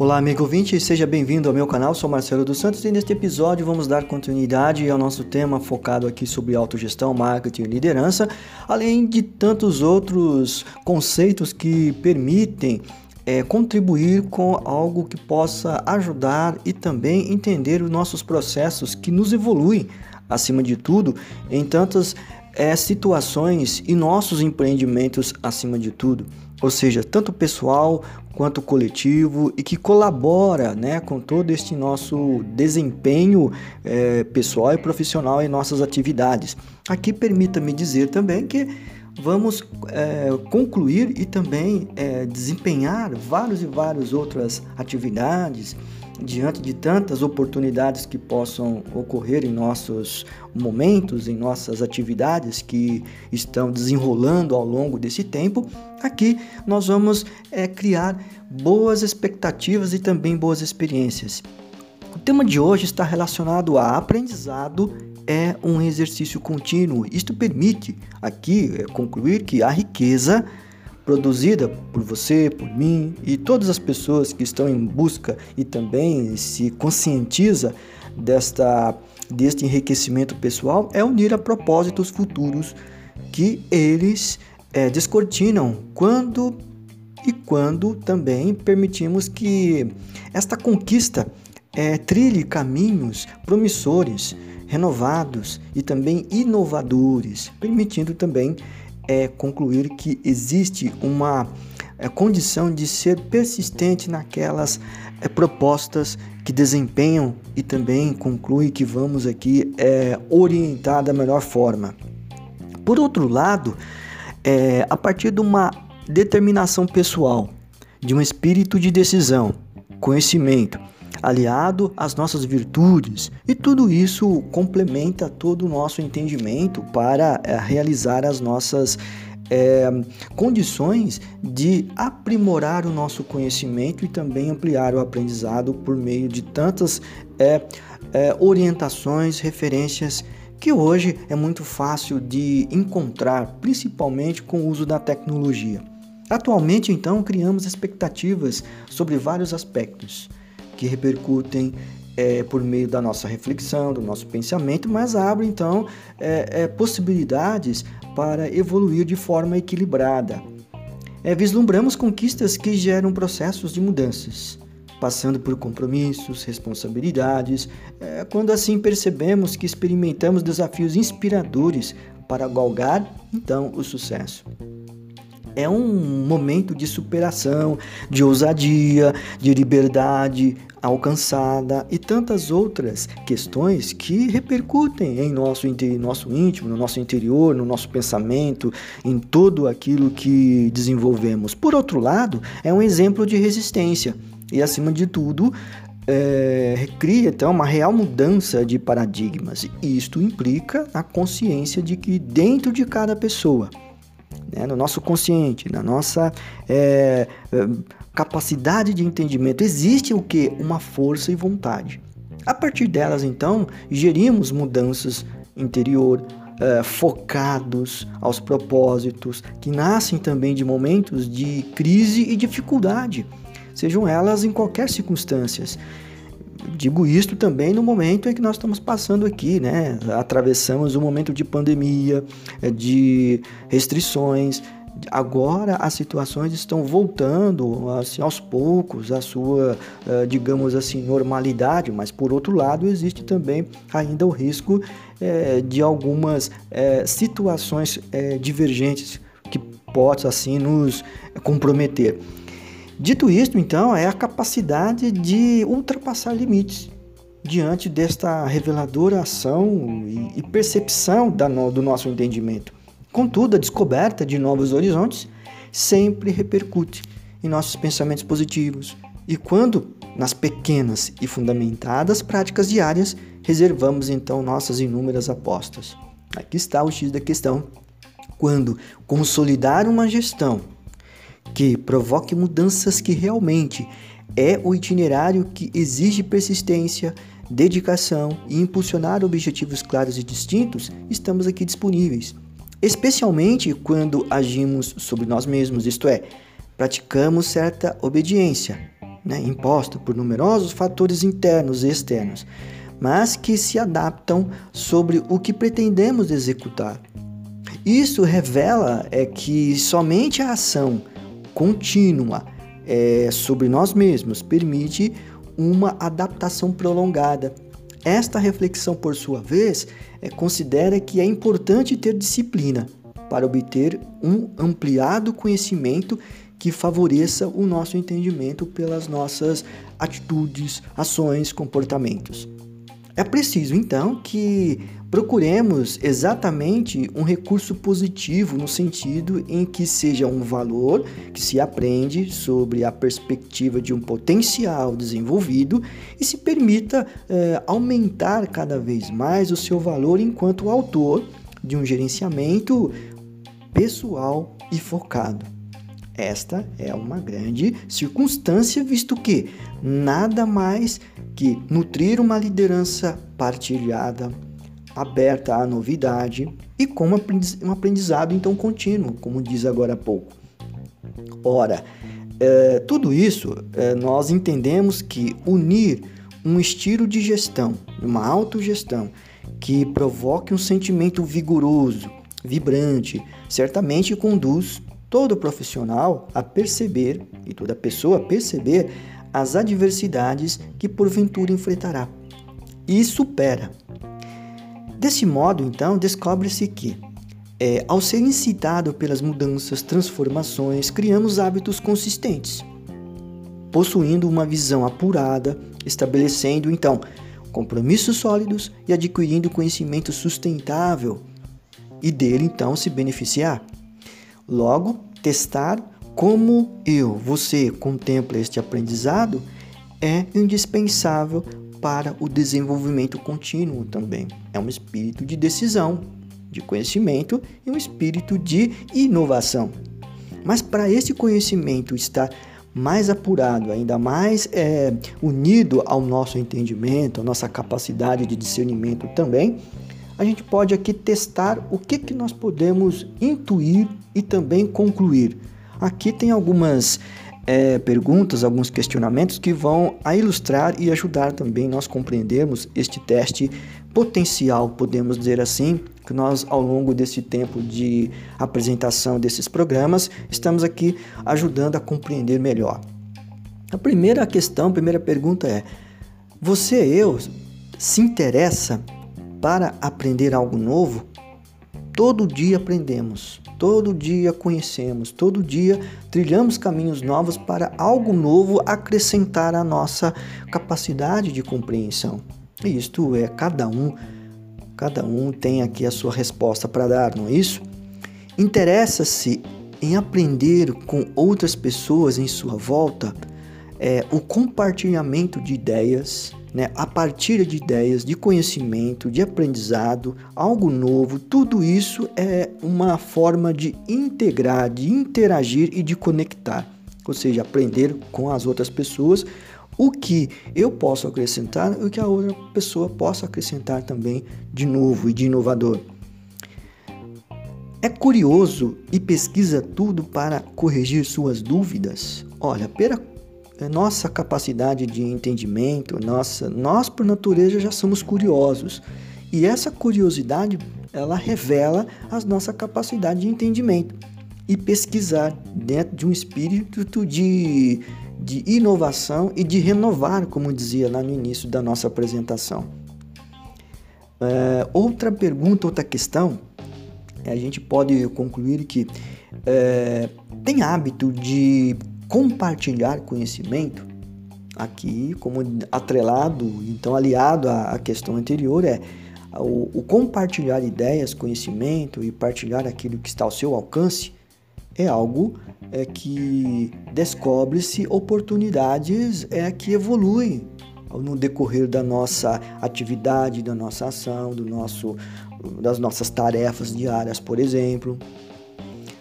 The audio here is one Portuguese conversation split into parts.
Olá, amigo ouvinte, seja bem-vindo ao meu canal. Sou Marcelo dos Santos e neste episódio vamos dar continuidade ao nosso tema focado aqui sobre autogestão, marketing e liderança, além de tantos outros conceitos que permitem é, contribuir com algo que possa ajudar e também entender os nossos processos que nos evoluem, acima de tudo, em tantas é, situações e nossos empreendimentos acima de tudo ou seja, tanto pessoal quanto coletivo e que colabora né, com todo este nosso desempenho é, pessoal e profissional em nossas atividades. Aqui permita-me dizer também que vamos é, concluir e também é, desempenhar várias e várias outras atividades diante de tantas oportunidades que possam ocorrer em nossos momentos, em nossas atividades que estão desenrolando ao longo desse tempo, aqui nós vamos é, criar boas expectativas e também boas experiências. O tema de hoje está relacionado a aprendizado é um exercício contínuo. Isto permite aqui é, concluir que a riqueza produzida por você, por mim e todas as pessoas que estão em busca e também se conscientiza desta deste enriquecimento pessoal é unir a propósitos futuros que eles é, descortinam quando e quando também permitimos que esta conquista é, trilhe caminhos promissores, renovados e também inovadores, permitindo também é concluir que existe uma é, condição de ser persistente naquelas é, propostas que desempenham e também conclui que vamos aqui é, orientar da melhor forma. Por outro lado, é, a partir de uma determinação pessoal, de um espírito de decisão, conhecimento, aliado às nossas virtudes, e tudo isso complementa todo o nosso entendimento para é, realizar as nossas é, condições de aprimorar o nosso conhecimento e também ampliar o aprendizado por meio de tantas é, é, orientações, referências que hoje é muito fácil de encontrar, principalmente com o uso da tecnologia. Atualmente, então, criamos expectativas sobre vários aspectos que repercutem é, por meio da nossa reflexão, do nosso pensamento, mas abre então é, é, possibilidades para evoluir de forma equilibrada. É, vislumbramos conquistas que geram processos de mudanças, passando por compromissos, responsabilidades, é, quando assim percebemos que experimentamos desafios inspiradores para galgar então o sucesso é um momento de superação, de ousadia, de liberdade alcançada e tantas outras questões que repercutem em nosso, nosso íntimo, no nosso interior, no nosso pensamento, em tudo aquilo que desenvolvemos. Por outro lado, é um exemplo de resistência e, acima de tudo, é, cria então uma real mudança de paradigmas. Isto implica a consciência de que dentro de cada pessoa né, no nosso consciente, na nossa é, capacidade de entendimento, existe o que? Uma força e vontade. A partir delas, então, gerimos mudanças interior, é, focados aos propósitos, que nascem também de momentos de crise e dificuldade, sejam elas em qualquer circunstância. Digo isto também no momento em que nós estamos passando aqui, né? Atravessamos um momento de pandemia, eh, de restrições. Agora as situações estão voltando assim, aos poucos à sua, eh, digamos assim, normalidade, mas por outro lado existe também ainda o risco é, de algumas é, situações divergentes que possam assim nos comprometer. Dito isto, então, é a capacidade de ultrapassar limites diante desta reveladora ação e percepção do nosso entendimento. Contudo, a descoberta de novos horizontes sempre repercute em nossos pensamentos positivos e quando, nas pequenas e fundamentadas práticas diárias, reservamos então nossas inúmeras apostas. Aqui está o X da questão. Quando consolidar uma gestão que provoque mudanças que realmente é o itinerário que exige persistência, dedicação e impulsionar objetivos claros e distintos, estamos aqui disponíveis. Especialmente quando agimos sobre nós mesmos, isto é, praticamos certa obediência, né, imposta por numerosos fatores internos e externos, mas que se adaptam sobre o que pretendemos executar. Isso revela é que somente a ação contínua é, sobre nós mesmos permite uma adaptação prolongada. Esta reflexão, por sua vez, é, considera que é importante ter disciplina para obter um ampliado conhecimento que favoreça o nosso entendimento pelas nossas atitudes, ações, comportamentos. É preciso então que procuremos exatamente um recurso positivo no sentido em que seja um valor que se aprende sobre a perspectiva de um potencial desenvolvido e se permita eh, aumentar cada vez mais o seu valor enquanto autor de um gerenciamento pessoal e focado. Esta é uma grande circunstância, visto que nada mais que nutrir uma liderança partilhada, aberta à novidade e com um aprendizado então contínuo, como diz agora há pouco. Ora, é, tudo isso é, nós entendemos que unir um estilo de gestão, uma autogestão, que provoque um sentimento vigoroso, vibrante, certamente conduz todo profissional a perceber, e toda pessoa a perceber, as adversidades que porventura enfrentará e supera. Desse modo, então, descobre-se que, é, ao ser incitado pelas mudanças, transformações, criamos hábitos consistentes, possuindo uma visão apurada, estabelecendo, então, compromissos sólidos e adquirindo conhecimento sustentável e dele, então, se beneficiar. Logo, testar como eu, você contempla este aprendizado é indispensável para o desenvolvimento contínuo também. É um espírito de decisão, de conhecimento e um espírito de inovação. Mas para esse conhecimento estar mais apurado, ainda mais é, unido ao nosso entendimento, à nossa capacidade de discernimento também, a gente pode aqui testar o que, que nós podemos intuir e também concluir. Aqui tem algumas é, perguntas, alguns questionamentos que vão a ilustrar e ajudar também nós compreendermos este teste potencial, podemos dizer assim, que nós ao longo desse tempo de apresentação desses programas estamos aqui ajudando a compreender melhor. A primeira questão, a primeira pergunta é: você eu se interessa para aprender algo novo, todo dia aprendemos, todo dia conhecemos, todo dia trilhamos caminhos novos para algo novo acrescentar à nossa capacidade de compreensão. E isto é cada um, cada um tem aqui a sua resposta para dar, não é isso? Interessa-se em aprender com outras pessoas em sua volta, é, o compartilhamento de ideias, né, a partir de ideias, de conhecimento, de aprendizado, algo novo, tudo isso é uma forma de integrar, de interagir e de conectar, ou seja, aprender com as outras pessoas o que eu posso acrescentar e o que a outra pessoa possa acrescentar também de novo e de inovador. É curioso e pesquisa tudo para corrigir suas dúvidas? Olha, pela é nossa capacidade de entendimento, nossa, nós por natureza já somos curiosos. E essa curiosidade, ela revela a nossa capacidade de entendimento e pesquisar dentro de um espírito de, de inovação e de renovar, como dizia lá no início da nossa apresentação. É, outra pergunta, outra questão, a gente pode concluir que é, tem hábito de compartilhar conhecimento, aqui como atrelado, então aliado à, questão anterior, é o, o, compartilhar ideias, conhecimento e partilhar aquilo que está ao seu alcance é algo é, que descobre-se oportunidades é, que evoluem no decorrer da nossa atividade, da nossa ação, do nosso, das nossas tarefas diárias, por exemplo.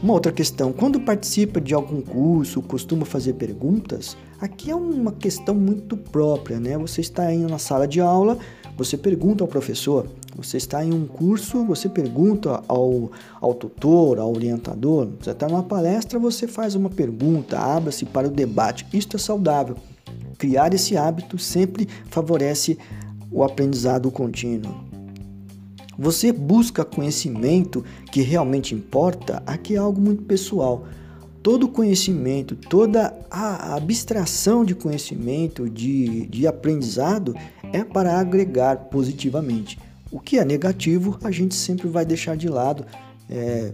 Uma outra questão, quando participa de algum curso, costuma fazer perguntas, aqui é uma questão muito própria, né? Você está indo na sala de aula, você pergunta ao professor, você está em um curso, você pergunta ao, ao tutor, ao orientador, você está numa palestra, você faz uma pergunta, abra-se para o debate, isto é saudável. criar esse hábito sempre favorece o aprendizado contínuo. Você busca conhecimento que realmente importa, aqui é algo muito pessoal. Todo conhecimento, toda a abstração de conhecimento, de, de aprendizado, é para agregar positivamente. O que é negativo, a gente sempre vai deixar de lado, é,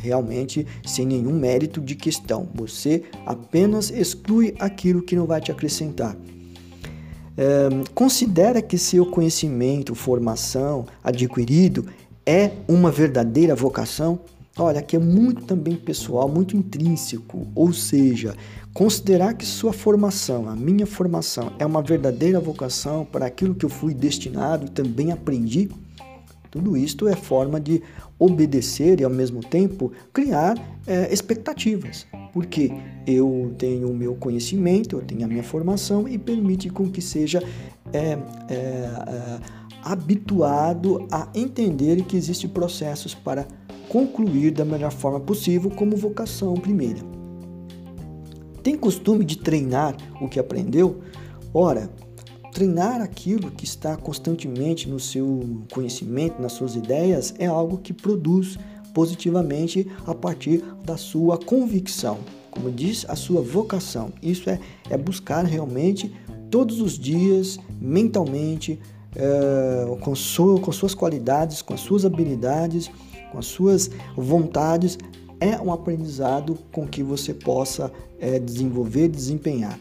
realmente sem nenhum mérito de questão. Você apenas exclui aquilo que não vai te acrescentar. É, considera que seu conhecimento, formação adquirido é uma verdadeira vocação? Olha, aqui é muito também pessoal, muito intrínseco, ou seja, considerar que sua formação, a minha formação, é uma verdadeira vocação para aquilo que eu fui destinado e também aprendi, tudo isto é forma de obedecer e ao mesmo tempo criar é, expectativas, porque eu tenho o meu conhecimento, eu tenho a minha formação e permite com que seja é, é, é habituado a entender que existem processos para concluir da melhor forma possível como vocação primeira. Tem costume de treinar o que aprendeu? Ora, treinar aquilo que está constantemente no seu conhecimento, nas suas ideias, é algo que produz positivamente a partir da sua convicção. Como diz, a sua vocação. Isso é, é buscar realmente todos os dias, mentalmente, é, com, sua, com suas qualidades, com as suas habilidades, com as suas vontades, é um aprendizado com que você possa é, desenvolver, desempenhar.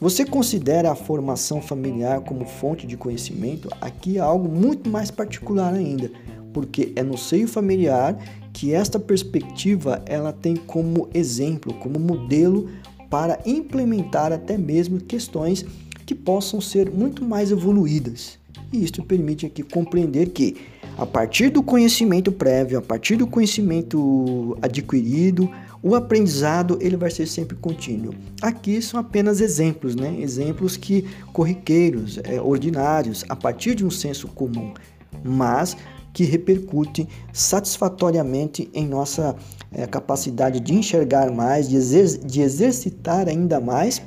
Você considera a formação familiar como fonte de conhecimento? Aqui é algo muito mais particular ainda, porque é no seio familiar que esta perspectiva ela tem como exemplo, como modelo para implementar até mesmo questões que possam ser muito mais evoluídas. E isto permite aqui compreender que a partir do conhecimento prévio, a partir do conhecimento adquirido, o aprendizado ele vai ser sempre contínuo. Aqui são apenas exemplos, né? Exemplos que corriqueiros, é, ordinários, a partir de um senso comum, mas que repercutem satisfatoriamente em nossa é, capacidade de enxergar mais, de, exer de exercitar ainda mais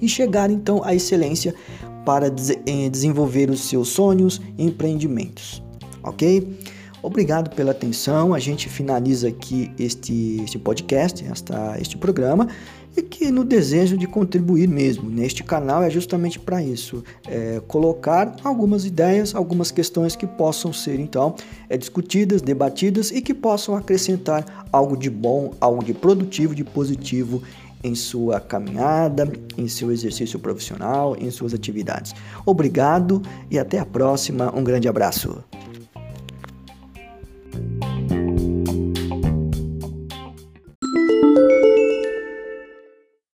e chegar então à excelência para des desenvolver os seus sonhos e empreendimentos ok? Obrigado pela atenção. A gente finaliza aqui este, este podcast, esta, este programa, e que no desejo de contribuir mesmo. Neste canal é justamente para isso, é, colocar algumas ideias, algumas questões que possam ser então é, discutidas, debatidas e que possam acrescentar algo de bom, algo de produtivo, de positivo em sua caminhada, em seu exercício profissional, em suas atividades. Obrigado e até a próxima. Um grande abraço.